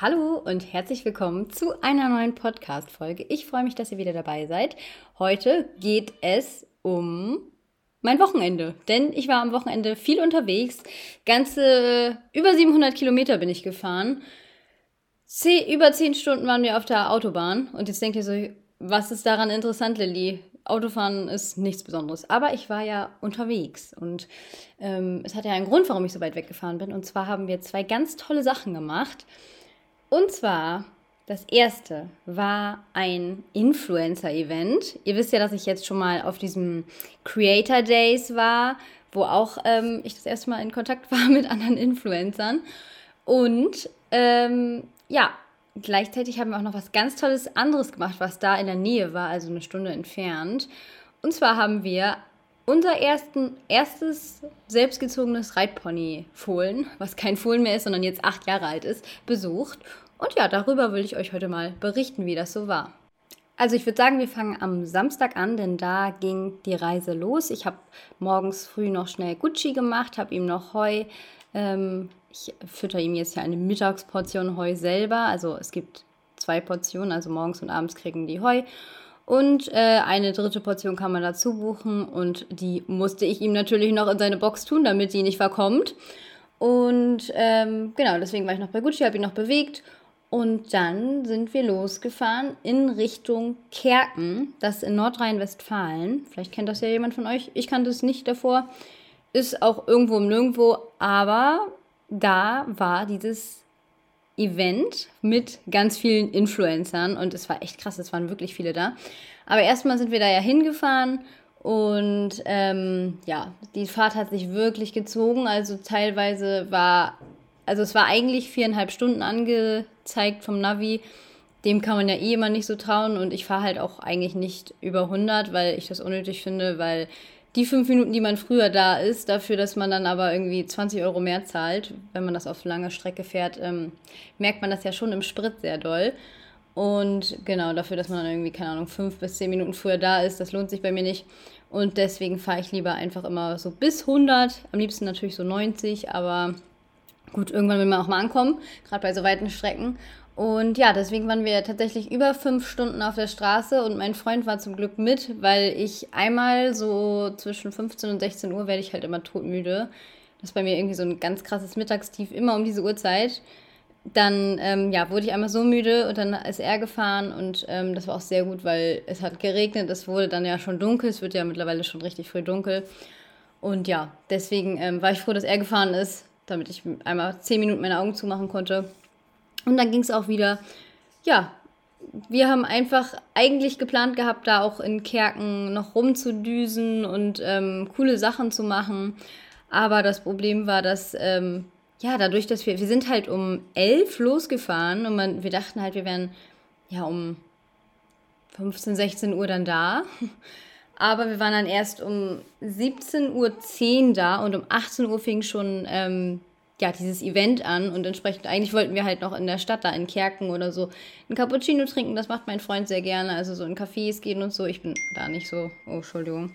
Hallo und herzlich willkommen zu einer neuen Podcast-Folge. Ich freue mich, dass ihr wieder dabei seid. Heute geht es um mein Wochenende, denn ich war am Wochenende viel unterwegs. Ganze über 700 Kilometer bin ich gefahren. Zeh, über 10 Stunden waren wir auf der Autobahn und jetzt denkt ihr so, was ist daran interessant, Lilly? Autofahren ist nichts Besonderes. Aber ich war ja unterwegs und ähm, es hat ja einen Grund, warum ich so weit weggefahren bin. Und zwar haben wir zwei ganz tolle Sachen gemacht. Und zwar, das erste war ein Influencer-Event. Ihr wisst ja, dass ich jetzt schon mal auf diesem Creator Days war, wo auch ähm, ich das erste Mal in Kontakt war mit anderen Influencern. Und ähm, ja, gleichzeitig haben wir auch noch was ganz Tolles anderes gemacht, was da in der Nähe war, also eine Stunde entfernt. Und zwar haben wir unser ersten, erstes selbstgezogenes Reitpony-Fohlen, was kein Fohlen mehr ist, sondern jetzt acht Jahre alt ist, besucht. Und ja, darüber will ich euch heute mal berichten, wie das so war. Also ich würde sagen, wir fangen am Samstag an, denn da ging die Reise los. Ich habe morgens früh noch schnell Gucci gemacht, habe ihm noch Heu. Ähm, ich fütter ihm jetzt ja eine Mittagsportion Heu selber. Also es gibt zwei Portionen, also morgens und abends kriegen die Heu. Und äh, eine dritte Portion kann man dazu buchen und die musste ich ihm natürlich noch in seine Box tun, damit die nicht verkommt. Und ähm, genau, deswegen war ich noch bei Gucci, habe ihn noch bewegt. Und dann sind wir losgefahren in Richtung Kerken, das in Nordrhein-Westfalen. Vielleicht kennt das ja jemand von euch. Ich kannte es nicht davor. Ist auch irgendwo im Nirgendwo. Aber da war dieses Event mit ganz vielen Influencern und es war echt krass, es waren wirklich viele da. Aber erstmal sind wir da ja hingefahren und ähm, ja, die Fahrt hat sich wirklich gezogen. Also teilweise war, also es war eigentlich viereinhalb Stunden angezeigt vom Navi. Dem kann man ja eh immer nicht so trauen und ich fahre halt auch eigentlich nicht über 100, weil ich das unnötig finde, weil die fünf Minuten, die man früher da ist, dafür, dass man dann aber irgendwie 20 Euro mehr zahlt, wenn man das auf lange Strecke fährt, ähm, merkt man das ja schon im Sprit sehr doll. Und genau, dafür, dass man dann irgendwie, keine Ahnung, fünf bis zehn Minuten früher da ist, das lohnt sich bei mir nicht. Und deswegen fahre ich lieber einfach immer so bis 100, am liebsten natürlich so 90, aber gut, irgendwann will man auch mal ankommen, gerade bei so weiten Strecken. Und ja, deswegen waren wir tatsächlich über fünf Stunden auf der Straße und mein Freund war zum Glück mit, weil ich einmal so zwischen 15 und 16 Uhr werde ich halt immer todmüde. Das ist bei mir irgendwie so ein ganz krasses Mittagstief, immer um diese Uhrzeit. Dann ähm, ja, wurde ich einmal so müde und dann ist er gefahren und ähm, das war auch sehr gut, weil es hat geregnet, es wurde dann ja schon dunkel, es wird ja mittlerweile schon richtig früh dunkel. Und ja, deswegen ähm, war ich froh, dass er gefahren ist, damit ich einmal zehn Minuten meine Augen zumachen konnte. Und dann ging es auch wieder, ja, wir haben einfach eigentlich geplant gehabt, da auch in Kerken noch rumzudüsen und ähm, coole Sachen zu machen. Aber das Problem war, dass, ähm, ja, dadurch, dass wir, wir sind halt um elf losgefahren und man, wir dachten halt, wir wären ja um 15, 16 Uhr dann da. Aber wir waren dann erst um 17.10 Uhr da und um 18 Uhr fing schon ähm, ja, dieses Event an und entsprechend, eigentlich wollten wir halt noch in der Stadt da in Kerken oder so ein Cappuccino trinken, das macht mein Freund sehr gerne, also so in Cafés gehen und so. Ich bin da nicht so, oh, Entschuldigung.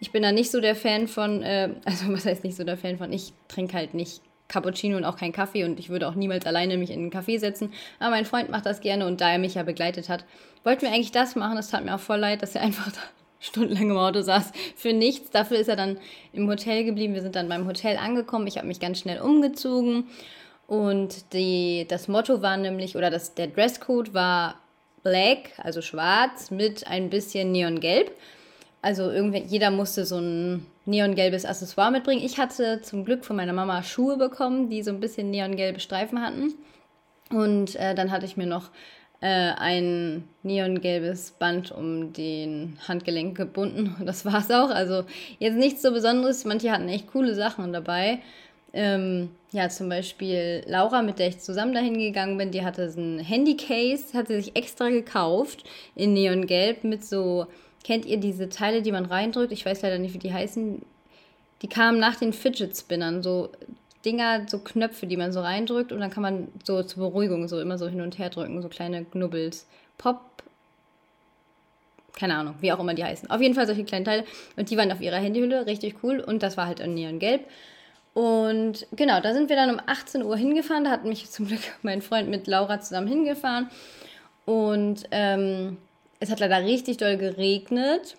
Ich bin da nicht so der Fan von, äh, also was heißt nicht so der Fan von, ich trinke halt nicht Cappuccino und auch keinen Kaffee und ich würde auch niemals alleine mich in einen Café setzen. Aber mein Freund macht das gerne und da er mich ja begleitet hat, wollten wir eigentlich das machen. Es tat mir auch voll leid, dass er einfach da stundenlang im Auto saß für nichts. Dafür ist er dann im Hotel geblieben. Wir sind dann beim Hotel angekommen. Ich habe mich ganz schnell umgezogen. Und die, das Motto war nämlich, oder das, der Dresscode war black, also schwarz, mit ein bisschen neongelb. Also irgendwie, jeder musste so ein neongelbes Accessoire mitbringen. Ich hatte zum Glück von meiner Mama Schuhe bekommen, die so ein bisschen neongelbe Streifen hatten. Und äh, dann hatte ich mir noch äh, ein neongelbes Band um den Handgelenk gebunden. Das war es auch. Also jetzt nichts so Besonderes. Manche hatten echt coole Sachen dabei. Ähm, ja, zum Beispiel Laura, mit der ich zusammen dahin gegangen bin, die hatte so ein Handycase, hat sie sich extra gekauft in Neongelb mit so, kennt ihr diese Teile, die man reindrückt? Ich weiß leider nicht, wie die heißen. Die kamen nach den Fidget Spinnern, so Dinger, so Knöpfe, die man so reindrückt und dann kann man so zur Beruhigung so immer so hin und her drücken, so kleine Knubbels. Pop, keine Ahnung, wie auch immer die heißen. Auf jeden Fall solche kleinen Teile und die waren auf ihrer Handyhülle, richtig cool und das war halt in Neongelb. Und genau, da sind wir dann um 18 Uhr hingefahren. Da hat mich zum Glück mein Freund mit Laura zusammen hingefahren. Und ähm, es hat leider richtig doll geregnet.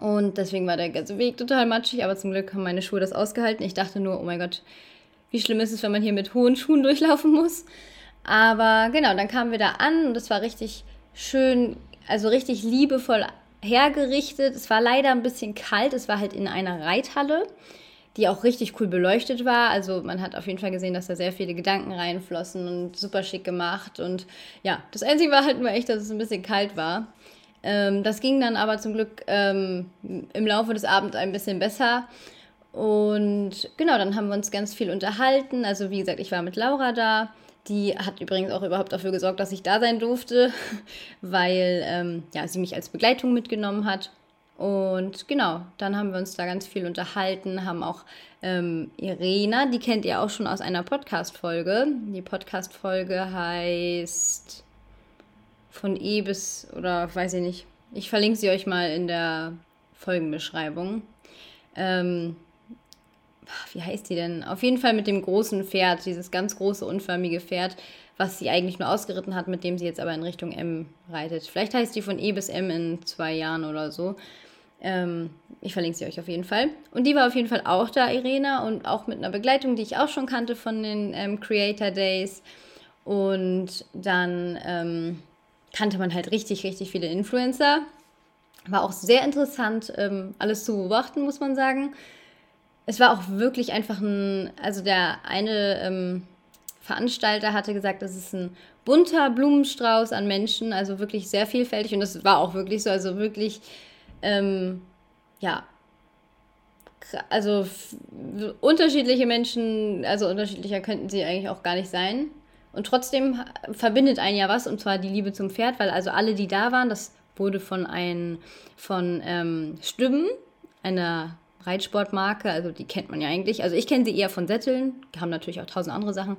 Und deswegen war der ganze Weg total matschig. Aber zum Glück haben meine Schuhe das ausgehalten. Ich dachte nur, oh mein Gott, wie schlimm ist es, wenn man hier mit hohen Schuhen durchlaufen muss. Aber genau, dann kamen wir da an und es war richtig schön, also richtig liebevoll hergerichtet. Es war leider ein bisschen kalt. Es war halt in einer Reithalle die auch richtig cool beleuchtet war. Also man hat auf jeden Fall gesehen, dass da sehr viele Gedanken reinflossen und super schick gemacht. Und ja, das Einzige war halt nur echt, dass es ein bisschen kalt war. Ähm, das ging dann aber zum Glück ähm, im Laufe des Abends ein bisschen besser. Und genau, dann haben wir uns ganz viel unterhalten. Also wie gesagt, ich war mit Laura da. Die hat übrigens auch überhaupt dafür gesorgt, dass ich da sein durfte, weil ähm, ja, sie mich als Begleitung mitgenommen hat. Und genau, dann haben wir uns da ganz viel unterhalten, haben auch ähm, Irena, die kennt ihr auch schon aus einer Podcast-Folge. Die Podcast-Folge heißt von E bis, oder weiß ich nicht, ich verlinke sie euch mal in der Folgenbeschreibung. Ähm, wie heißt die denn? Auf jeden Fall mit dem großen Pferd, dieses ganz große, unförmige Pferd, was sie eigentlich nur ausgeritten hat, mit dem sie jetzt aber in Richtung M reitet. Vielleicht heißt die von E bis M in zwei Jahren oder so. Ähm, ich verlinke sie euch auf jeden Fall. Und die war auf jeden Fall auch da, Irena, und auch mit einer Begleitung, die ich auch schon kannte von den ähm, Creator Days. Und dann ähm, kannte man halt richtig, richtig viele Influencer. War auch sehr interessant, ähm, alles zu beobachten, muss man sagen. Es war auch wirklich einfach ein, also der eine ähm, Veranstalter hatte gesagt, das ist ein bunter Blumenstrauß an Menschen, also wirklich sehr vielfältig und das war auch wirklich so, also wirklich ähm, ja, also unterschiedliche Menschen, also unterschiedlicher könnten sie eigentlich auch gar nicht sein. Und trotzdem verbindet einen ja was, und zwar die Liebe zum Pferd, weil also alle, die da waren, das wurde von ein, von ähm, Stimmen, einer Reitsportmarke, also die kennt man ja eigentlich. Also ich kenne sie eher von Sätteln, haben natürlich auch tausend andere Sachen,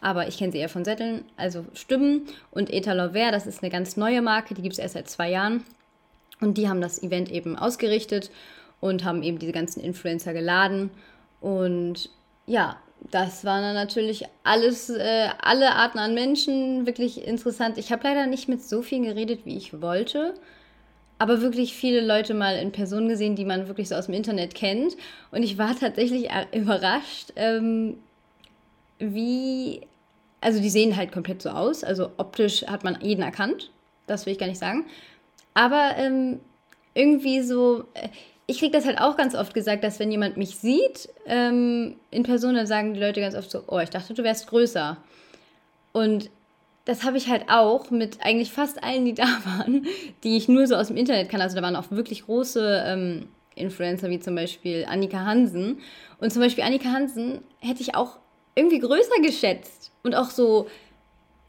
aber ich kenne sie eher von Sätteln, also Stimmen und Eta Lovert, das ist eine ganz neue Marke, die gibt es erst seit zwei Jahren. Und die haben das Event eben ausgerichtet und haben eben diese ganzen Influencer geladen. Und ja, das waren dann natürlich alles, äh, alle Arten an Menschen, wirklich interessant. Ich habe leider nicht mit so vielen geredet, wie ich wollte, aber wirklich viele Leute mal in Person gesehen, die man wirklich so aus dem Internet kennt. Und ich war tatsächlich äh, überrascht, ähm, wie, also die sehen halt komplett so aus. Also optisch hat man jeden erkannt, das will ich gar nicht sagen. Aber ähm, irgendwie so, äh, ich kriege das halt auch ganz oft gesagt, dass wenn jemand mich sieht ähm, in Person, dann sagen die Leute ganz oft so, oh, ich dachte, du wärst größer. Und das habe ich halt auch mit eigentlich fast allen, die da waren, die ich nur so aus dem Internet kann. Also da waren auch wirklich große ähm, Influencer, wie zum Beispiel Annika Hansen. Und zum Beispiel Annika Hansen hätte ich auch irgendwie größer geschätzt. Und auch so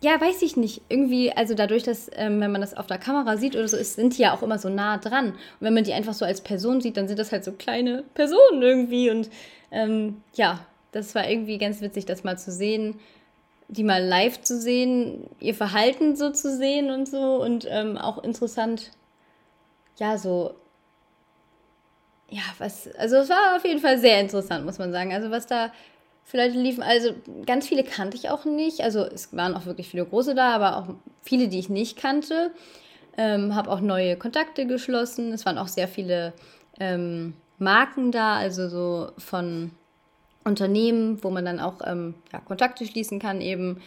ja, weiß ich nicht. Irgendwie, also dadurch, dass, ähm, wenn man das auf der Kamera sieht oder so, ist, sind die ja auch immer so nah dran. Und wenn man die einfach so als Person sieht, dann sind das halt so kleine Personen irgendwie. Und ähm, ja, das war irgendwie ganz witzig, das mal zu sehen, die mal live zu sehen, ihr Verhalten so zu sehen und so. Und ähm, auch interessant, ja, so. Ja, was, also es war auf jeden Fall sehr interessant, muss man sagen. Also was da Vielleicht liefen, also ganz viele kannte ich auch nicht. Also es waren auch wirklich viele große da, aber auch viele, die ich nicht kannte. Ähm, habe auch neue Kontakte geschlossen. Es waren auch sehr viele ähm, Marken da, also so von Unternehmen, wo man dann auch ähm, ja, Kontakte schließen kann eben.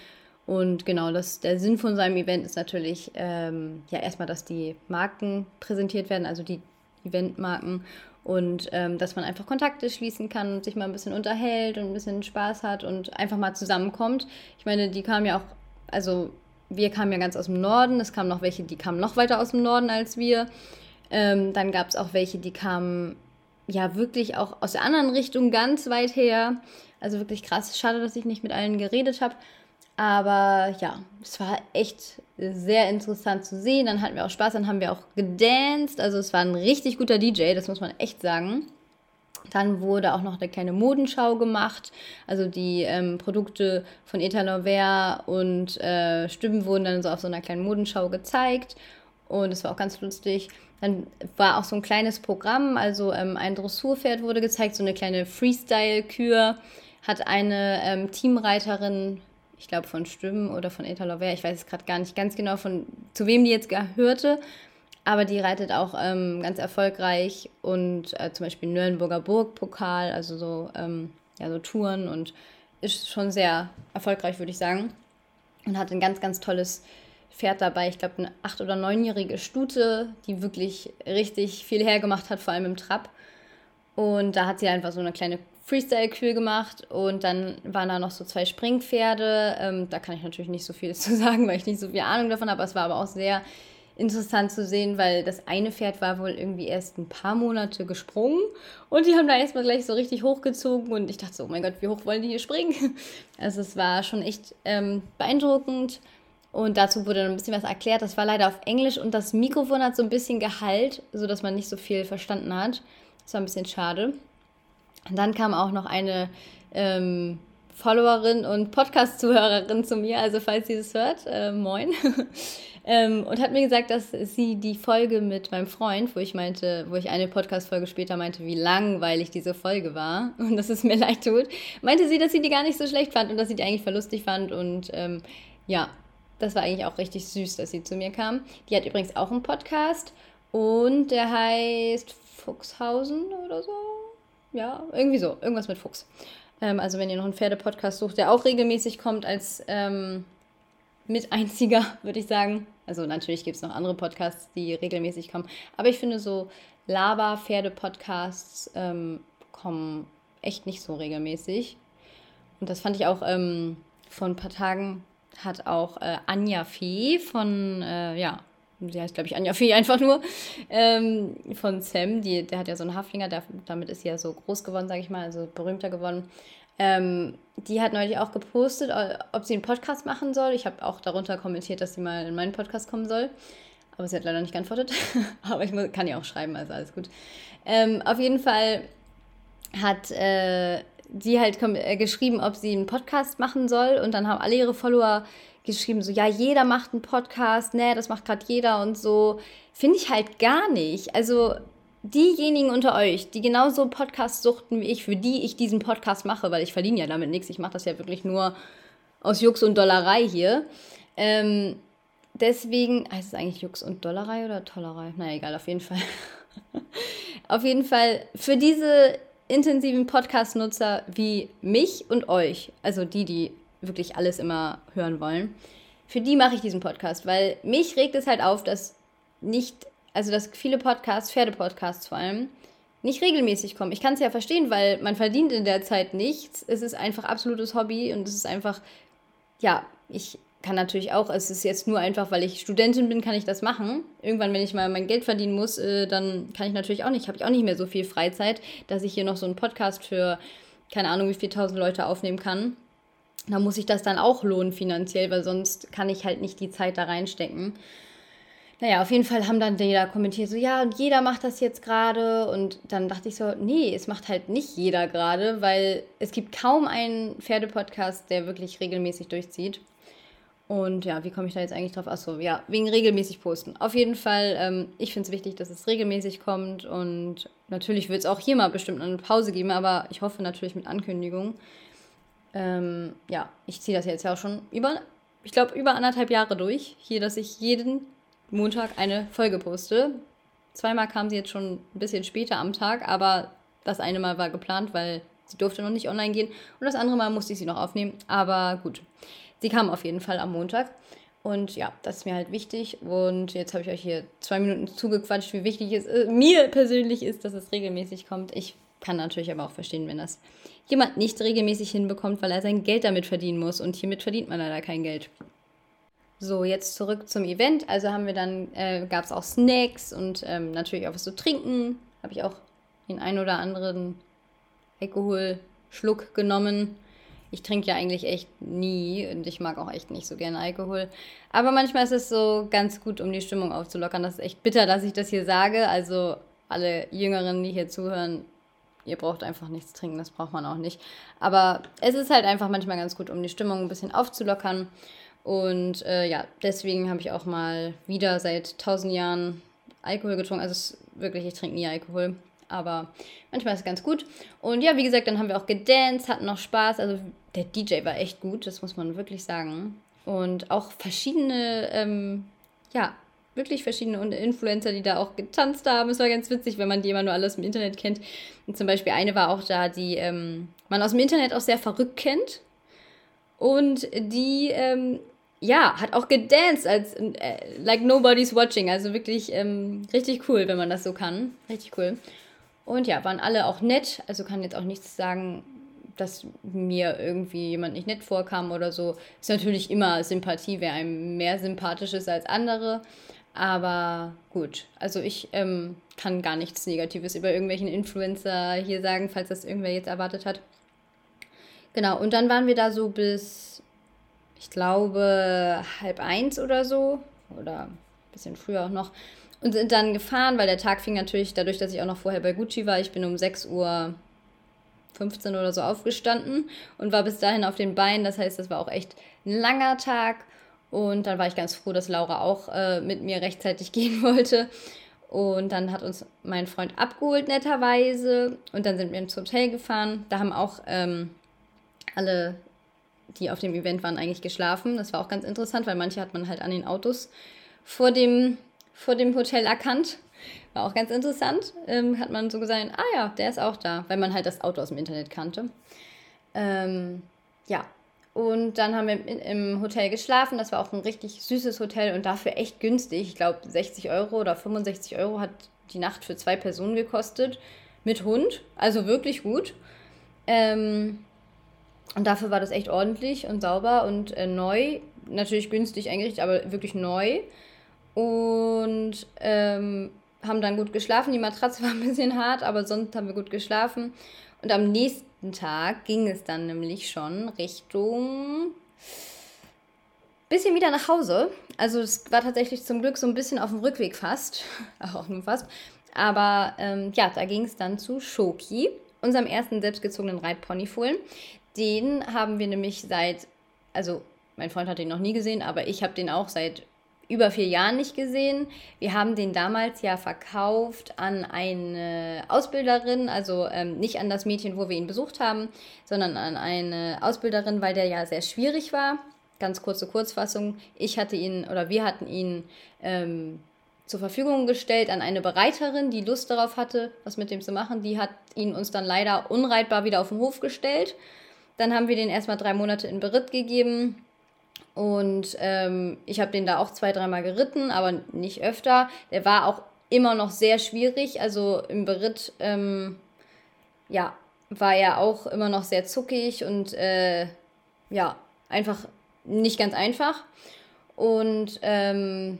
Und genau, das, der Sinn von seinem Event ist natürlich ähm, ja erstmal, dass die Marken präsentiert werden, also die Eventmarken und ähm, dass man einfach Kontakte schließen kann und sich mal ein bisschen unterhält und ein bisschen Spaß hat und einfach mal zusammenkommt. Ich meine, die kamen ja auch, also wir kamen ja ganz aus dem Norden, es kamen noch welche, die kamen noch weiter aus dem Norden als wir. Ähm, dann gab es auch welche, die kamen ja wirklich auch aus der anderen Richtung ganz weit her. Also wirklich krass. Schade, dass ich nicht mit allen geredet habe. Aber ja, es war echt sehr interessant zu sehen. Dann hatten wir auch Spaß, dann haben wir auch gedanced. Also es war ein richtig guter DJ, das muss man echt sagen. Dann wurde auch noch eine kleine Modenschau gemacht. Also die ähm, Produkte von Eta Nover und äh, Stimmen wurden dann so auf so einer kleinen Modenschau gezeigt. Und es war auch ganz lustig. Dann war auch so ein kleines Programm, also ähm, ein Dressurpferd wurde gezeigt, so eine kleine Freestyle-Kür. Hat eine ähm, Teamreiterin, ich glaube von Stimmen oder von Etalover, ich weiß es gerade gar nicht ganz genau, von zu wem die jetzt gehörte. Aber die reitet auch ähm, ganz erfolgreich und äh, zum Beispiel Nürnberger Burgpokal, also so, ähm, ja, so Touren und ist schon sehr erfolgreich, würde ich sagen. Und hat ein ganz, ganz tolles Pferd dabei. Ich glaube, eine acht- oder neunjährige Stute, die wirklich richtig viel hergemacht hat, vor allem im Trab. Und da hat sie einfach so eine kleine Freestyle-Kühl gemacht und dann waren da noch so zwei Springpferde. Ähm, da kann ich natürlich nicht so viel zu sagen, weil ich nicht so viel Ahnung davon habe. Es war aber auch sehr interessant zu sehen, weil das eine Pferd war wohl irgendwie erst ein paar Monate gesprungen und die haben da erstmal gleich so richtig hochgezogen und ich dachte so, oh mein Gott, wie hoch wollen die hier springen? Also es war schon echt ähm, beeindruckend und dazu wurde dann ein bisschen was erklärt. Das war leider auf Englisch und das Mikrofon hat so ein bisschen Gehalt, sodass man nicht so viel verstanden hat. Das war ein bisschen schade. Dann kam auch noch eine ähm, Followerin und Podcast-Zuhörerin zu mir, also falls sie das hört, äh, moin. ähm, und hat mir gesagt, dass sie die Folge mit meinem Freund, wo ich meinte, wo ich eine Podcast-Folge später meinte, wie langweilig diese Folge war und dass es mir leid tut, meinte sie, dass sie die gar nicht so schlecht fand und dass sie die eigentlich verlustig fand und ähm, ja, das war eigentlich auch richtig süß, dass sie zu mir kam. Die hat übrigens auch einen Podcast und der heißt Fuchshausen oder so. Ja, irgendwie so, irgendwas mit Fuchs. Ähm, also wenn ihr noch einen Pferdepodcast sucht, der auch regelmäßig kommt als ähm, mit einziger, würde ich sagen. Also natürlich gibt es noch andere Podcasts, die regelmäßig kommen. Aber ich finde so Laber-Pferde-Podcasts ähm, kommen echt nicht so regelmäßig. Und das fand ich auch ähm, vor ein paar Tagen hat auch äh, Anja Fee von, äh, ja, sie heißt, glaube ich, Anja Fee einfach nur, ähm, von Sam, die, der hat ja so einen Haflinger, der, damit ist sie ja so groß geworden, sage ich mal, also berühmter geworden. Ähm, die hat neulich auch gepostet, ob sie einen Podcast machen soll. Ich habe auch darunter kommentiert, dass sie mal in meinen Podcast kommen soll. Aber sie hat leider nicht geantwortet. Aber ich muss, kann ja auch schreiben, also alles gut. Ähm, auf jeden Fall hat äh, sie halt äh, geschrieben, ob sie einen Podcast machen soll. Und dann haben alle ihre Follower geschrieben, so, ja, jeder macht einen Podcast, ne, das macht gerade jeder und so. Finde ich halt gar nicht. Also diejenigen unter euch, die genauso Podcasts suchten wie ich, für die ich diesen Podcast mache, weil ich verdiene ja damit nichts, ich mache das ja wirklich nur aus Jux und Dollerei hier. Ähm, deswegen, heißt es eigentlich Jux und Dollerei oder Tollerei? Na egal, auf jeden Fall. auf jeden Fall für diese intensiven Podcast-Nutzer wie mich und euch, also die, die wirklich alles immer hören wollen, für die mache ich diesen Podcast, weil mich regt es halt auf, dass nicht also dass viele Podcasts, Pferdepodcasts vor allem, nicht regelmäßig kommen. Ich kann es ja verstehen, weil man verdient in der Zeit nichts. Es ist einfach absolutes Hobby und es ist einfach, ja, ich kann natürlich auch, es ist jetzt nur einfach, weil ich Studentin bin, kann ich das machen. Irgendwann, wenn ich mal mein Geld verdienen muss, äh, dann kann ich natürlich auch nicht, habe ich auch nicht mehr so viel Freizeit, dass ich hier noch so einen Podcast für keine Ahnung, wie viele tausend Leute aufnehmen kann. Da muss ich das dann auch lohnen finanziell, weil sonst kann ich halt nicht die Zeit da reinstecken. Naja, auf jeden Fall haben dann jeder kommentiert, so ja, und jeder macht das jetzt gerade. Und dann dachte ich so, nee, es macht halt nicht jeder gerade, weil es gibt kaum einen Pferdepodcast, der wirklich regelmäßig durchzieht. Und ja, wie komme ich da jetzt eigentlich drauf? Achso, ja, wegen regelmäßig posten. Auf jeden Fall, ähm, ich finde es wichtig, dass es regelmäßig kommt. Und natürlich wird es auch hier mal bestimmt eine Pause geben, aber ich hoffe natürlich mit Ankündigung. Ähm, ja, ich ziehe das jetzt ja auch schon über, ich glaube, über anderthalb Jahre durch. Hier, dass ich jeden Montag eine Folge poste. Zweimal kam sie jetzt schon ein bisschen später am Tag, aber das eine Mal war geplant, weil sie durfte noch nicht online gehen. Und das andere Mal musste ich sie noch aufnehmen. Aber gut, sie kam auf jeden Fall am Montag. Und ja, das ist mir halt wichtig. Und jetzt habe ich euch hier zwei Minuten zugequatscht, wie wichtig es äh, mir persönlich ist, dass es regelmäßig kommt. Ich kann natürlich aber auch verstehen, wenn das jemand nicht regelmäßig hinbekommt, weil er sein Geld damit verdienen muss. Und hiermit verdient man leider kein Geld. So, jetzt zurück zum Event. Also haben wir dann, äh, gab es auch Snacks und ähm, natürlich auch was zu trinken. Habe ich auch den ein oder anderen Alkoholschluck genommen. Ich trinke ja eigentlich echt nie und ich mag auch echt nicht so gerne Alkohol. Aber manchmal ist es so ganz gut, um die Stimmung aufzulockern. Das ist echt bitter, dass ich das hier sage. Also alle Jüngeren, die hier zuhören, ihr braucht einfach nichts trinken, das braucht man auch nicht. Aber es ist halt einfach manchmal ganz gut, um die Stimmung ein bisschen aufzulockern. Und äh, ja, deswegen habe ich auch mal wieder seit tausend Jahren Alkohol getrunken. Also wirklich, ich trinke nie Alkohol. Aber manchmal ist es ganz gut. Und ja, wie gesagt, dann haben wir auch gedanced, hatten noch Spaß. Also der DJ war echt gut, das muss man wirklich sagen. Und auch verschiedene, ähm, ja, wirklich verschiedene Influencer, die da auch getanzt haben. Es war ganz witzig, wenn man die immer nur alles im Internet kennt. Und zum Beispiel eine war auch da, die ähm, man aus dem Internet auch sehr verrückt kennt. Und die, ähm, ja, hat auch gedanced als äh, like nobody's watching. Also wirklich ähm, richtig cool, wenn man das so kann. Richtig cool. Und ja, waren alle auch nett. Also kann jetzt auch nichts sagen, dass mir irgendwie jemand nicht nett vorkam oder so. Ist natürlich immer Sympathie, wer einem mehr sympathisch ist als andere. Aber gut, also ich ähm, kann gar nichts Negatives über irgendwelchen Influencer hier sagen, falls das irgendwer jetzt erwartet hat. Genau, und dann waren wir da so bis, ich glaube, halb eins oder so. Oder ein bisschen früher auch noch. Und sind dann gefahren, weil der Tag fing natürlich dadurch, dass ich auch noch vorher bei Gucci war. Ich bin um 6 Uhr 15 oder so aufgestanden und war bis dahin auf den Beinen. Das heißt, das war auch echt ein langer Tag. Und dann war ich ganz froh, dass Laura auch äh, mit mir rechtzeitig gehen wollte. Und dann hat uns mein Freund abgeholt, netterweise. Und dann sind wir ins Hotel gefahren. Da haben auch ähm, alle, die auf dem Event waren, eigentlich geschlafen. Das war auch ganz interessant, weil manche hat man halt an den Autos vor dem, vor dem Hotel erkannt. War auch ganz interessant. Ähm, hat man so gesagt, ah ja, der ist auch da, weil man halt das Auto aus dem Internet kannte. Ähm, ja, und dann haben wir im Hotel geschlafen. Das war auch ein richtig süßes Hotel und dafür echt günstig. Ich glaube, 60 Euro oder 65 Euro hat die Nacht für zwei Personen gekostet. Mit Hund. Also wirklich gut. Ähm, und dafür war das echt ordentlich und sauber und äh, neu. Natürlich günstig eingerichtet, aber wirklich neu. Und ähm, haben dann gut geschlafen. Die Matratze war ein bisschen hart, aber sonst haben wir gut geschlafen. Und am nächsten Tag ging es dann nämlich schon Richtung bisschen wieder nach Hause. Also es war tatsächlich zum Glück so ein bisschen auf dem Rückweg fast, auch nur fast. Aber ähm, ja, da ging es dann zu Shoki, unserem ersten selbstgezogenen Reitponyfohlen. Den haben wir nämlich seit, also mein Freund hat den noch nie gesehen, aber ich habe den auch seit über vier Jahren nicht gesehen. Wir haben den damals ja verkauft an eine Ausbilderin, also ähm, nicht an das Mädchen, wo wir ihn besucht haben, sondern an eine Ausbilderin, weil der ja sehr schwierig war. Ganz kurze Kurzfassung. Ich hatte ihn oder wir hatten ihn ähm, zur Verfügung gestellt an eine Bereiterin, die Lust darauf hatte, was mit dem zu machen. Die hat ihn uns dann leider unreitbar wieder auf den Hof gestellt. Dann haben wir den erstmal drei Monate in Beritt gegeben und ähm, ich habe den da auch zwei, dreimal geritten, aber nicht öfter. Der war auch immer noch sehr schwierig. Also im Beritt, ähm, ja, war er auch immer noch sehr zuckig und äh, ja, einfach nicht ganz einfach. Und ähm,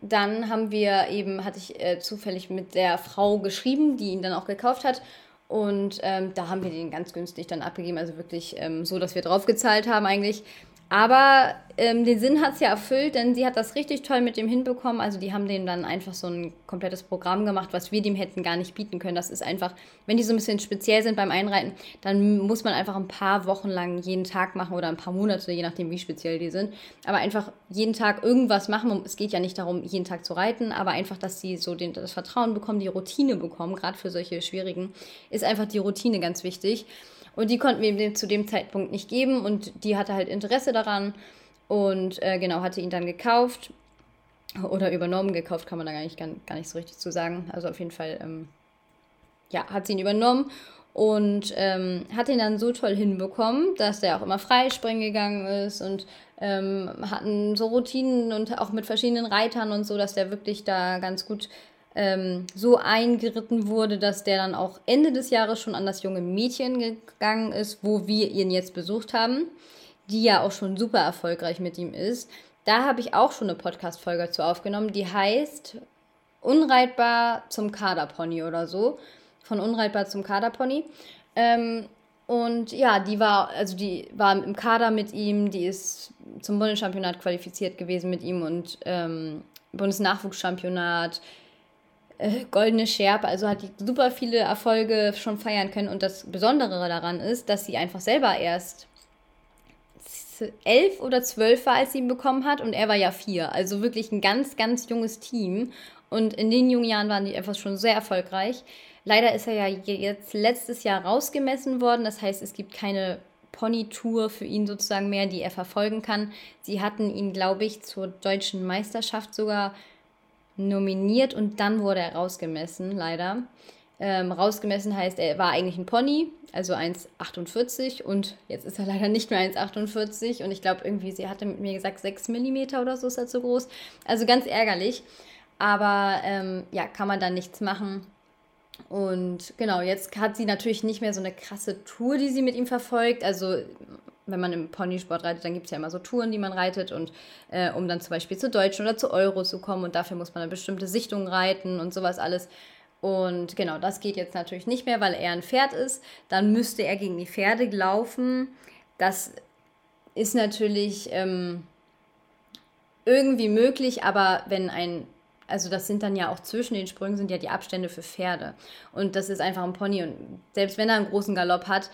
dann haben wir eben, hatte ich äh, zufällig mit der Frau geschrieben, die ihn dann auch gekauft hat. Und ähm, da haben wir den ganz günstig dann abgegeben. Also wirklich ähm, so, dass wir draufgezahlt haben eigentlich. Aber ähm, den Sinn hat es ja erfüllt, denn sie hat das richtig toll mit dem hinbekommen. Also die haben dem dann einfach so ein komplettes Programm gemacht, was wir dem hätten gar nicht bieten können. Das ist einfach, wenn die so ein bisschen speziell sind beim Einreiten, dann muss man einfach ein paar Wochen lang jeden Tag machen oder ein paar Monate, je nachdem wie speziell die sind. Aber einfach jeden Tag irgendwas machen. Es geht ja nicht darum, jeden Tag zu reiten, aber einfach, dass sie so den, das Vertrauen bekommen, die Routine bekommen, gerade für solche schwierigen, ist einfach die Routine ganz wichtig. Und die konnten wir ihm zu dem Zeitpunkt nicht geben und die hatte halt Interesse daran und äh, genau, hatte ihn dann gekauft oder übernommen. Gekauft kann man da gar nicht, gar, nicht so richtig zu sagen. Also auf jeden Fall, ähm, ja, hat sie ihn übernommen und ähm, hat ihn dann so toll hinbekommen, dass er auch immer freispringen gegangen ist und ähm, hatten so Routinen und auch mit verschiedenen Reitern und so, dass der wirklich da ganz gut ähm, so eingeritten wurde, dass der dann auch Ende des Jahres schon an das junge Mädchen gegangen ist, wo wir ihn jetzt besucht haben, die ja auch schon super erfolgreich mit ihm ist. Da habe ich auch schon eine Podcast-Folge zu aufgenommen, die heißt Unreitbar zum Kaderpony oder so. Von Unreitbar zum Kaderpony. Ähm, und ja, die war, also die war im Kader mit ihm, die ist zum Bundeschampionat qualifiziert gewesen mit ihm und ähm, Bundesnachwuchschampionat, äh, goldene Scherbe, also hat die super viele Erfolge schon feiern können. Und das Besondere daran ist, dass sie einfach selber erst elf oder zwölf war, als sie ihn bekommen hat und er war ja vier. Also wirklich ein ganz, ganz junges Team. Und in den jungen Jahren waren die einfach schon sehr erfolgreich. Leider ist er ja jetzt letztes Jahr rausgemessen worden. Das heißt, es gibt keine Pony-Tour für ihn sozusagen mehr, die er verfolgen kann. Sie hatten ihn, glaube ich, zur deutschen Meisterschaft sogar nominiert und dann wurde er rausgemessen, leider. Ähm, rausgemessen heißt, er war eigentlich ein Pony, also 1,48 und jetzt ist er leider nicht mehr 1,48 und ich glaube irgendwie, sie hatte mit mir gesagt, 6 mm oder so ist er zu groß. Also ganz ärgerlich, aber ähm, ja, kann man dann nichts machen. Und genau, jetzt hat sie natürlich nicht mehr so eine krasse Tour, die sie mit ihm verfolgt. Also wenn man im Ponysport reitet, dann gibt es ja immer so Touren, die man reitet und äh, um dann zum Beispiel zu Deutschen oder zu Euro zu kommen und dafür muss man eine bestimmte Sichtung reiten und sowas alles. Und genau, das geht jetzt natürlich nicht mehr, weil er ein Pferd ist. Dann müsste er gegen die Pferde laufen. Das ist natürlich ähm, irgendwie möglich, aber wenn ein also das sind dann ja auch zwischen den Sprüngen sind ja die Abstände für Pferde. Und das ist einfach ein Pony. Und selbst wenn er einen großen Galopp hat,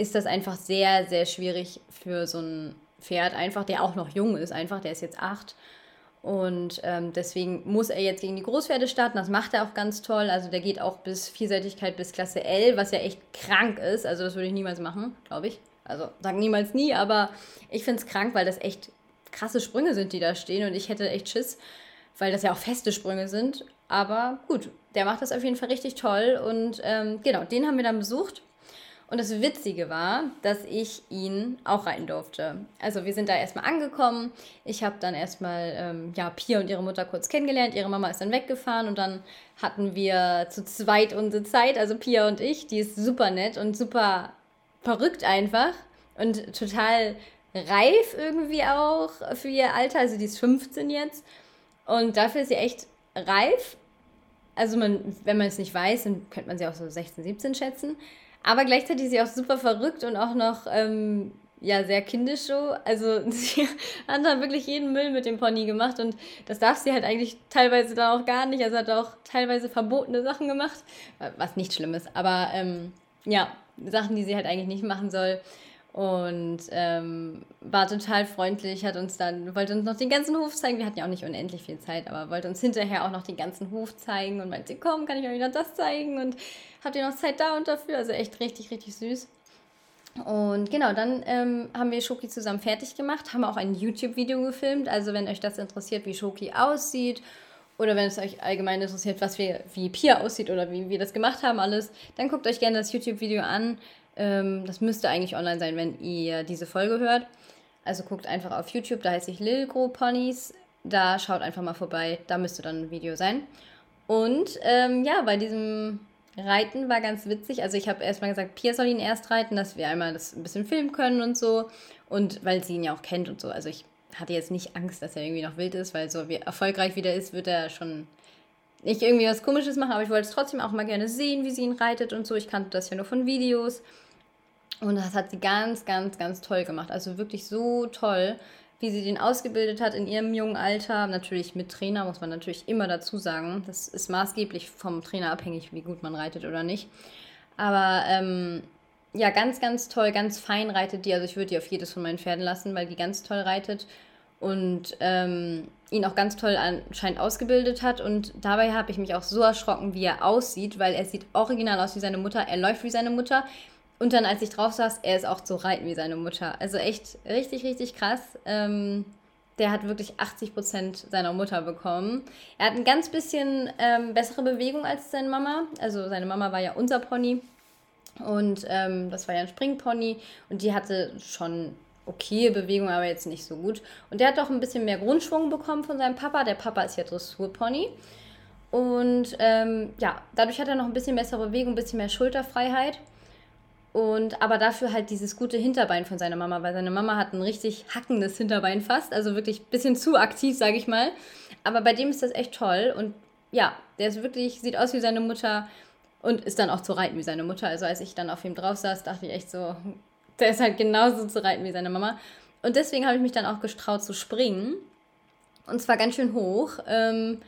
ist das einfach sehr, sehr schwierig für so ein Pferd, einfach, der auch noch jung ist, einfach, der ist jetzt acht. Und ähm, deswegen muss er jetzt gegen die Großpferde starten. Das macht er auch ganz toll. Also der geht auch bis Vielseitigkeit bis Klasse L, was ja echt krank ist. Also das würde ich niemals machen, glaube ich. Also sag niemals nie, aber ich finde es krank, weil das echt krasse Sprünge sind, die da stehen. Und ich hätte echt Schiss, weil das ja auch feste Sprünge sind. Aber gut, der macht das auf jeden Fall richtig toll. Und ähm, genau, den haben wir dann besucht. Und das Witzige war, dass ich ihn auch rein durfte. Also wir sind da erstmal angekommen. Ich habe dann erstmal ähm, ja, Pia und ihre Mutter kurz kennengelernt. Ihre Mama ist dann weggefahren und dann hatten wir zu zweit unsere Zeit, also Pia und ich. Die ist super nett und super verrückt einfach und total reif irgendwie auch für ihr Alter. Also die ist 15 jetzt und dafür ist sie echt reif. Also man, wenn man es nicht weiß, dann könnte man sie auch so 16, 17 schätzen. Aber gleichzeitig ist sie auch super verrückt und auch noch ähm, ja, sehr kindisch so. Also sie hat dann wirklich jeden Müll mit dem Pony gemacht und das darf sie halt eigentlich teilweise dann auch gar nicht. Also hat auch teilweise verbotene Sachen gemacht, was nicht schlimm ist. Aber ähm, ja, Sachen, die sie halt eigentlich nicht machen soll und ähm, war total freundlich, hat uns dann, wollte uns noch den ganzen Hof zeigen. Wir hatten ja auch nicht unendlich viel Zeit, aber wollte uns hinterher auch noch den ganzen Hof zeigen und meinte, komm, kann ich euch noch das zeigen und habt ihr noch Zeit da und dafür? Also echt richtig, richtig süß. Und genau, dann ähm, haben wir Schoki zusammen fertig gemacht, haben auch ein YouTube-Video gefilmt. Also wenn euch das interessiert, wie Schoki aussieht oder wenn es euch allgemein interessiert, was wir, wie Pia aussieht oder wie wir das gemacht haben alles, dann guckt euch gerne das YouTube-Video an. Ähm, das müsste eigentlich online sein, wenn ihr diese Folge hört. Also guckt einfach auf YouTube, da heißt ich Lil Gro Ponys. Da schaut einfach mal vorbei, da müsste dann ein Video sein. Und ähm, ja, bei diesem Reiten war ganz witzig. Also ich habe erstmal gesagt, Pia soll ihn erst reiten, dass wir einmal das ein bisschen filmen können und so. Und weil sie ihn ja auch kennt und so. Also ich hatte jetzt nicht Angst, dass er irgendwie noch wild ist, weil so wie erfolgreich wieder ist, wird er schon nicht irgendwie was Komisches machen, aber ich wollte es trotzdem auch mal gerne sehen, wie sie ihn reitet und so. Ich kannte das ja nur von Videos. Und das hat sie ganz, ganz, ganz toll gemacht. Also wirklich so toll, wie sie den ausgebildet hat in ihrem jungen Alter. Natürlich mit Trainer, muss man natürlich immer dazu sagen. Das ist maßgeblich vom Trainer abhängig, wie gut man reitet oder nicht. Aber ähm, ja, ganz, ganz toll, ganz fein reitet die. Also ich würde die auf jedes von meinen Pferden lassen, weil die ganz toll reitet und ähm, ihn auch ganz toll anscheinend ausgebildet hat. Und dabei habe ich mich auch so erschrocken, wie er aussieht, weil er sieht original aus wie seine Mutter. Er läuft wie seine Mutter. Und dann, als ich drauf saß, er ist auch so reiten wie seine Mutter. Also echt richtig, richtig krass. Ähm, der hat wirklich 80 Prozent seiner Mutter bekommen. Er hat ein ganz bisschen ähm, bessere Bewegung als seine Mama. Also seine Mama war ja unser Pony. Und ähm, das war ja ein Springpony. Und die hatte schon okay Bewegung, aber jetzt nicht so gut. Und der hat auch ein bisschen mehr Grundschwung bekommen von seinem Papa. Der Papa ist ja Dressurpony. Und ähm, ja, dadurch hat er noch ein bisschen bessere Bewegung, ein bisschen mehr Schulterfreiheit. Und aber dafür halt dieses gute Hinterbein von seiner Mama, weil seine Mama hat ein richtig hackendes Hinterbein fast, also wirklich ein bisschen zu aktiv, sage ich mal. Aber bei dem ist das echt toll und ja, der ist wirklich, sieht aus wie seine Mutter und ist dann auch zu reiten wie seine Mutter. Also als ich dann auf ihm drauf saß, dachte ich echt so, der ist halt genauso zu reiten wie seine Mama. Und deswegen habe ich mich dann auch gestraut zu springen. Und zwar ganz schön hoch. Ähm,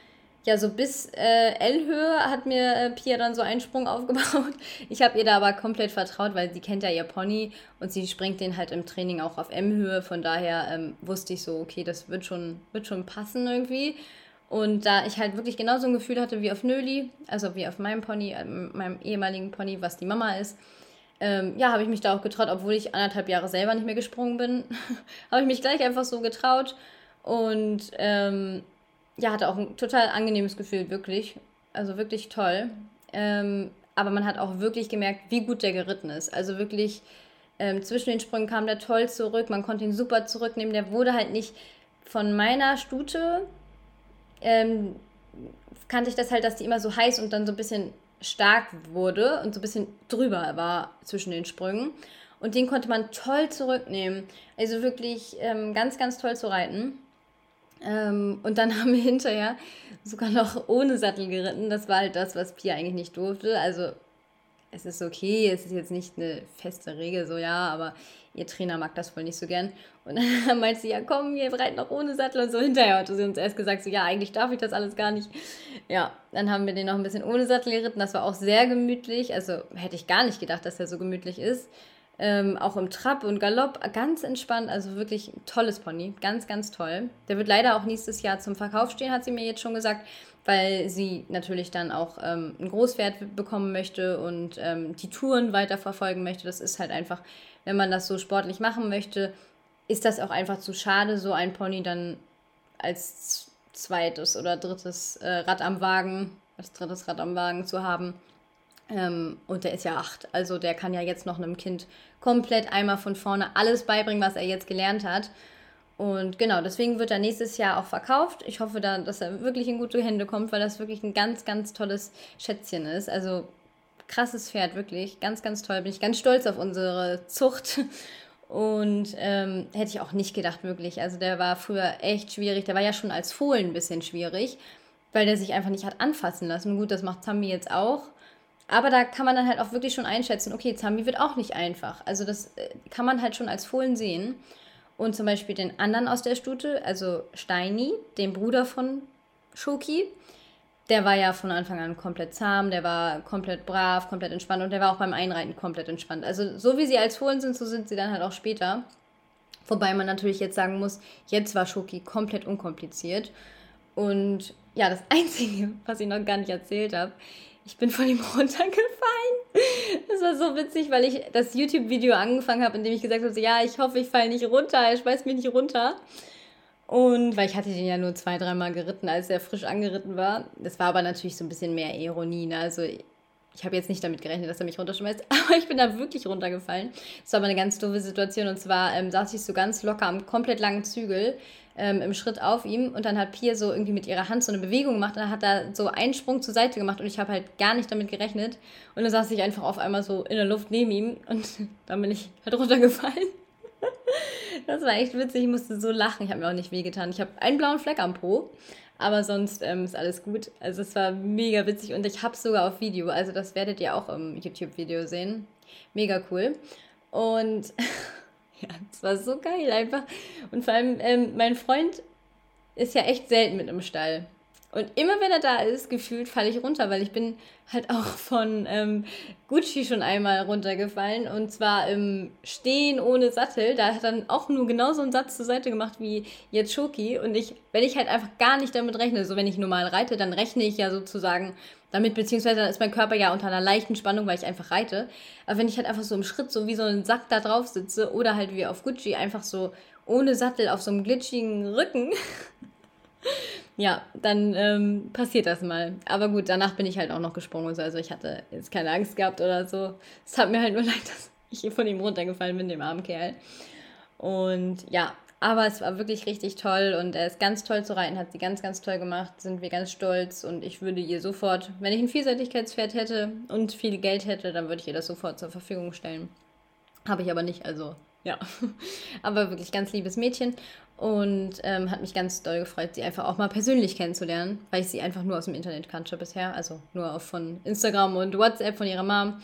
ja, so bis äh, L-Höhe hat mir äh, Pia dann so einen Sprung aufgebaut. Ich habe ihr da aber komplett vertraut, weil sie kennt ja ihr Pony und sie springt den halt im Training auch auf M-Höhe. Von daher ähm, wusste ich so, okay, das wird schon, wird schon passen irgendwie. Und da ich halt wirklich genauso ein Gefühl hatte wie auf Nöli, also wie auf meinem Pony, äh, meinem ehemaligen Pony, was die Mama ist, ähm, ja, habe ich mich da auch getraut, obwohl ich anderthalb Jahre selber nicht mehr gesprungen bin, habe ich mich gleich einfach so getraut und ähm, ja, hatte auch ein total angenehmes Gefühl, wirklich. Also wirklich toll. Ähm, aber man hat auch wirklich gemerkt, wie gut der geritten ist. Also wirklich ähm, zwischen den Sprüngen kam der toll zurück, man konnte ihn super zurücknehmen. Der wurde halt nicht von meiner Stute, ähm, kannte ich das halt, dass die immer so heiß und dann so ein bisschen stark wurde und so ein bisschen drüber war zwischen den Sprüngen. Und den konnte man toll zurücknehmen. Also wirklich ähm, ganz, ganz toll zu reiten. Ähm, und dann haben wir hinterher sogar noch ohne Sattel geritten. Das war halt das, was Pia eigentlich nicht durfte. Also es ist okay, es ist jetzt nicht eine feste Regel, so ja, aber ihr Trainer mag das wohl nicht so gern. Und dann meinte sie, ja komm, wir reiten noch ohne Sattel und so. Hinterher hatte sie uns erst gesagt, so ja, eigentlich darf ich das alles gar nicht. Ja, dann haben wir den noch ein bisschen ohne Sattel geritten. Das war auch sehr gemütlich. Also hätte ich gar nicht gedacht, dass er so gemütlich ist. Ähm, auch im Trab und Galopp ganz entspannt, also wirklich ein tolles Pony, ganz, ganz toll. Der wird leider auch nächstes Jahr zum Verkauf stehen, hat sie mir jetzt schon gesagt, weil sie natürlich dann auch ähm, ein Großpferd bekommen möchte und ähm, die Touren weiterverfolgen möchte. Das ist halt einfach, wenn man das so sportlich machen möchte, ist das auch einfach zu schade, so ein Pony dann als zweites oder drittes äh, Rad am Wagen, als drittes Rad am Wagen zu haben. Ähm, und der ist ja acht. Also der kann ja jetzt noch einem Kind komplett einmal von vorne alles beibringen, was er jetzt gelernt hat. Und genau, deswegen wird er nächstes Jahr auch verkauft. Ich hoffe dann, dass er wirklich in gute Hände kommt, weil das wirklich ein ganz, ganz tolles Schätzchen ist. Also krasses Pferd, wirklich. Ganz, ganz toll. Bin ich ganz stolz auf unsere Zucht. Und ähm, hätte ich auch nicht gedacht, wirklich. Also der war früher echt schwierig. Der war ja schon als Fohlen ein bisschen schwierig, weil der sich einfach nicht hat anfassen lassen. Gut, das macht Zambi jetzt auch. Aber da kann man dann halt auch wirklich schon einschätzen, okay, Zambi wird auch nicht einfach. Also das äh, kann man halt schon als Fohlen sehen. Und zum Beispiel den anderen aus der Stute, also Steini, den Bruder von Shoki, der war ja von Anfang an komplett zahm, der war komplett brav, komplett entspannt und der war auch beim Einreiten komplett entspannt. Also so wie sie als Fohlen sind, so sind sie dann halt auch später. Wobei man natürlich jetzt sagen muss, jetzt war Shoki komplett unkompliziert. Und ja, das Einzige, was ich noch gar nicht erzählt habe, ich bin von ihm runtergefallen. Das war so witzig, weil ich das YouTube-Video angefangen habe, in dem ich gesagt habe, so, ja, ich hoffe, ich falle nicht runter, er schmeißt mich nicht runter. Und weil ich hatte den ja nur zwei, dreimal geritten, als er frisch angeritten war. Das war aber natürlich so ein bisschen mehr Ironie. Ne? Also ich habe jetzt nicht damit gerechnet, dass er mich runterschmeißt, aber ich bin da wirklich runtergefallen. Das war aber eine ganz doofe Situation. Und zwar ähm, saß ich so ganz locker am komplett langen Zügel ähm, im Schritt auf ihm. Und dann hat Pia so irgendwie mit ihrer Hand so eine Bewegung gemacht. Und dann hat er so einen Sprung zur Seite gemacht. Und ich habe halt gar nicht damit gerechnet. Und dann saß ich einfach auf einmal so in der Luft neben ihm. Und dann bin ich halt runtergefallen. das war echt witzig, ich musste so lachen, ich habe mir auch nicht wehgetan. Ich habe einen blauen Fleck am Po, aber sonst ähm, ist alles gut. Also es war mega witzig und ich habe es sogar auf Video, also das werdet ihr auch im YouTube-Video sehen. Mega cool. Und Ja, es war so geil einfach. Und vor allem, ähm, mein Freund ist ja echt selten mit im Stall. Und immer wenn er da ist, gefühlt falle ich runter, weil ich bin halt auch von ähm, Gucci schon einmal runtergefallen. Und zwar im Stehen ohne Sattel. Da hat dann auch nur genau so einen Satz zur Seite gemacht wie jetzt Schoki. Und ich, wenn ich halt einfach gar nicht damit rechne, so wenn ich normal reite, dann rechne ich ja sozusagen damit, beziehungsweise dann ist mein Körper ja unter einer leichten Spannung, weil ich einfach reite. Aber wenn ich halt einfach so im Schritt so wie so ein Sack da drauf sitze oder halt wie auf Gucci einfach so ohne Sattel auf so einem glitschigen Rücken, ja, dann ähm, passiert das mal. Aber gut, danach bin ich halt auch noch gesprungen. Also ich hatte jetzt keine Angst gehabt oder so. Es hat mir halt nur leid, dass ich von ihm runtergefallen bin, dem armen Kerl. Und ja, aber es war wirklich richtig toll und er ist ganz toll zu reiten, hat sie ganz, ganz toll gemacht, sind wir ganz stolz und ich würde ihr sofort, wenn ich ein Vielseitigkeitspferd hätte und viel Geld hätte, dann würde ich ihr das sofort zur Verfügung stellen. Habe ich aber nicht, also ja. aber wirklich ganz liebes Mädchen und ähm, hat mich ganz doll gefreut, sie einfach auch mal persönlich kennenzulernen, weil ich sie einfach nur aus dem Internet kannte bisher, also nur von Instagram und WhatsApp von ihrer Mom.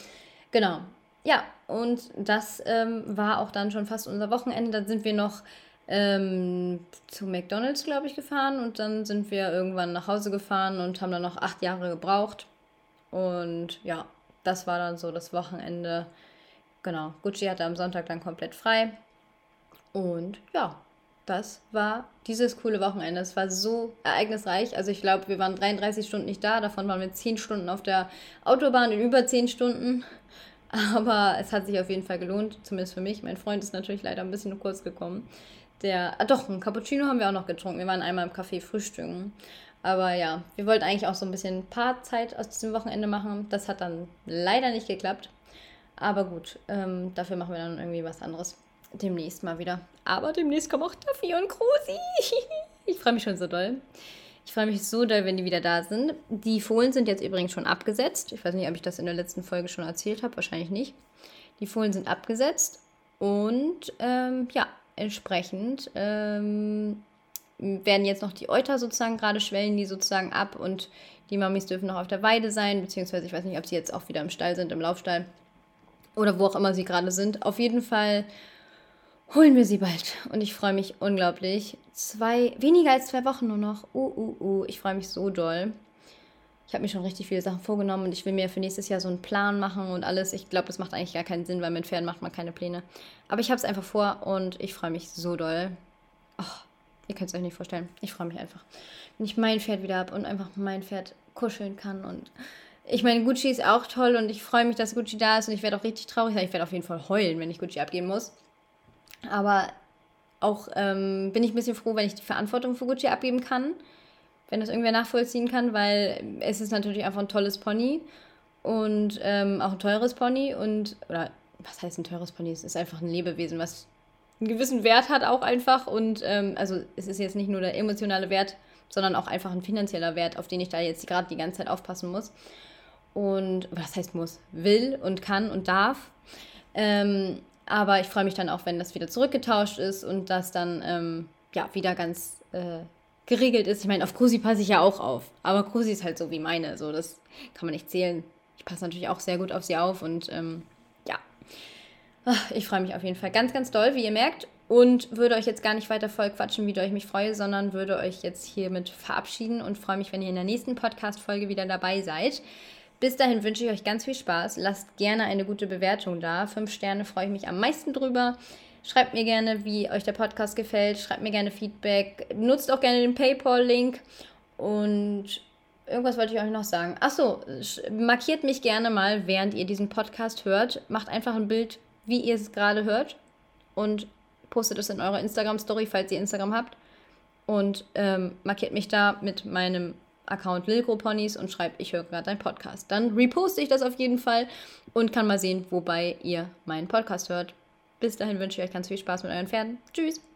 Genau. Ja, und das ähm, war auch dann schon fast unser Wochenende. Dann sind wir noch ähm, zu McDonald's, glaube ich, gefahren und dann sind wir irgendwann nach Hause gefahren und haben dann noch acht Jahre gebraucht. Und ja, das war dann so das Wochenende. Genau, Gucci hatte am Sonntag dann komplett frei. Und ja, das war dieses coole Wochenende. Es war so ereignisreich. Also ich glaube, wir waren 33 Stunden nicht da. Davon waren wir 10 Stunden auf der Autobahn in über 10 Stunden. Aber es hat sich auf jeden Fall gelohnt, zumindest für mich. Mein Freund ist natürlich leider ein bisschen kurz gekommen. Der, ah doch, ein Cappuccino haben wir auch noch getrunken. Wir waren einmal im Café frühstücken. Aber ja, wir wollten eigentlich auch so ein bisschen Paarzeit aus diesem Wochenende machen. Das hat dann leider nicht geklappt. Aber gut, ähm, dafür machen wir dann irgendwie was anderes demnächst mal wieder. Aber demnächst kommen auch Duffy und Krusi. ich freue mich schon so doll. Ich freue mich so doll, wenn die wieder da sind. Die Fohlen sind jetzt übrigens schon abgesetzt. Ich weiß nicht, ob ich das in der letzten Folge schon erzählt habe. Wahrscheinlich nicht. Die Fohlen sind abgesetzt. Und ähm, ja, entsprechend ähm, werden jetzt noch die Euter sozusagen gerade schwellen die sozusagen ab und die Mamis dürfen noch auf der Weide sein, beziehungsweise ich weiß nicht, ob sie jetzt auch wieder im Stall sind, im Laufstall oder wo auch immer sie gerade sind. Auf jeden Fall holen wir sie bald. Und ich freue mich unglaublich. Zwei, weniger als zwei Wochen nur noch. Uh, uh, uh. Ich freue mich so doll. Ich habe mir schon richtig viele Sachen vorgenommen und ich will mir für nächstes Jahr so einen Plan machen und alles. Ich glaube, das macht eigentlich gar keinen Sinn, weil mit Pferden macht man keine Pläne. Aber ich habe es einfach vor und ich freue mich so doll. Oh, ihr könnt es euch nicht vorstellen. Ich freue mich einfach. Wenn ich mein Pferd wieder habe und einfach mein Pferd kuscheln kann und ich meine, Gucci ist auch toll und ich freue mich, dass Gucci da ist und ich werde auch richtig traurig sein. Ich werde auf jeden Fall heulen, wenn ich Gucci abgeben muss. Aber auch ähm, bin ich ein bisschen froh, wenn ich die Verantwortung für Gucci abgeben kann, wenn das irgendwer nachvollziehen kann, weil es ist natürlich einfach ein tolles Pony und ähm, auch ein teures Pony und, oder was heißt ein teures Pony? Es ist einfach ein Lebewesen, was einen gewissen Wert hat auch einfach und ähm, also es ist jetzt nicht nur der emotionale Wert, sondern auch einfach ein finanzieller Wert, auf den ich da jetzt gerade die ganze Zeit aufpassen muss. Und was heißt muss? Will und kann und darf. Ähm, aber ich freue mich dann auch, wenn das wieder zurückgetauscht ist und das dann ähm, ja, wieder ganz äh, geregelt ist. Ich meine, auf Krusi passe ich ja auch auf. Aber Krusi ist halt so wie meine. So, das kann man nicht zählen. Ich passe natürlich auch sehr gut auf sie auf und ähm, ja. Ach, ich freue mich auf jeden Fall ganz, ganz doll, wie ihr merkt. Und würde euch jetzt gar nicht weiter voll quatschen, wie doll ich mich freue, sondern würde euch jetzt hiermit verabschieden und freue mich, wenn ihr in der nächsten Podcast-Folge wieder dabei seid. Bis dahin wünsche ich euch ganz viel Spaß. Lasst gerne eine gute Bewertung da. Fünf Sterne freue ich mich am meisten drüber. Schreibt mir gerne, wie euch der Podcast gefällt. Schreibt mir gerne Feedback. Nutzt auch gerne den PayPal-Link. Und irgendwas wollte ich euch noch sagen. Achso, markiert mich gerne mal, während ihr diesen Podcast hört. Macht einfach ein Bild, wie ihr es gerade hört. Und postet es in eurer Instagram-Story, falls ihr Instagram habt. Und ähm, markiert mich da mit meinem Account Lilko Ponys und schreibt, ich höre gerade deinen Podcast. Dann reposte ich das auf jeden Fall und kann mal sehen, wobei ihr meinen Podcast hört. Bis dahin wünsche ich euch ganz viel Spaß mit euren Pferden. Tschüss!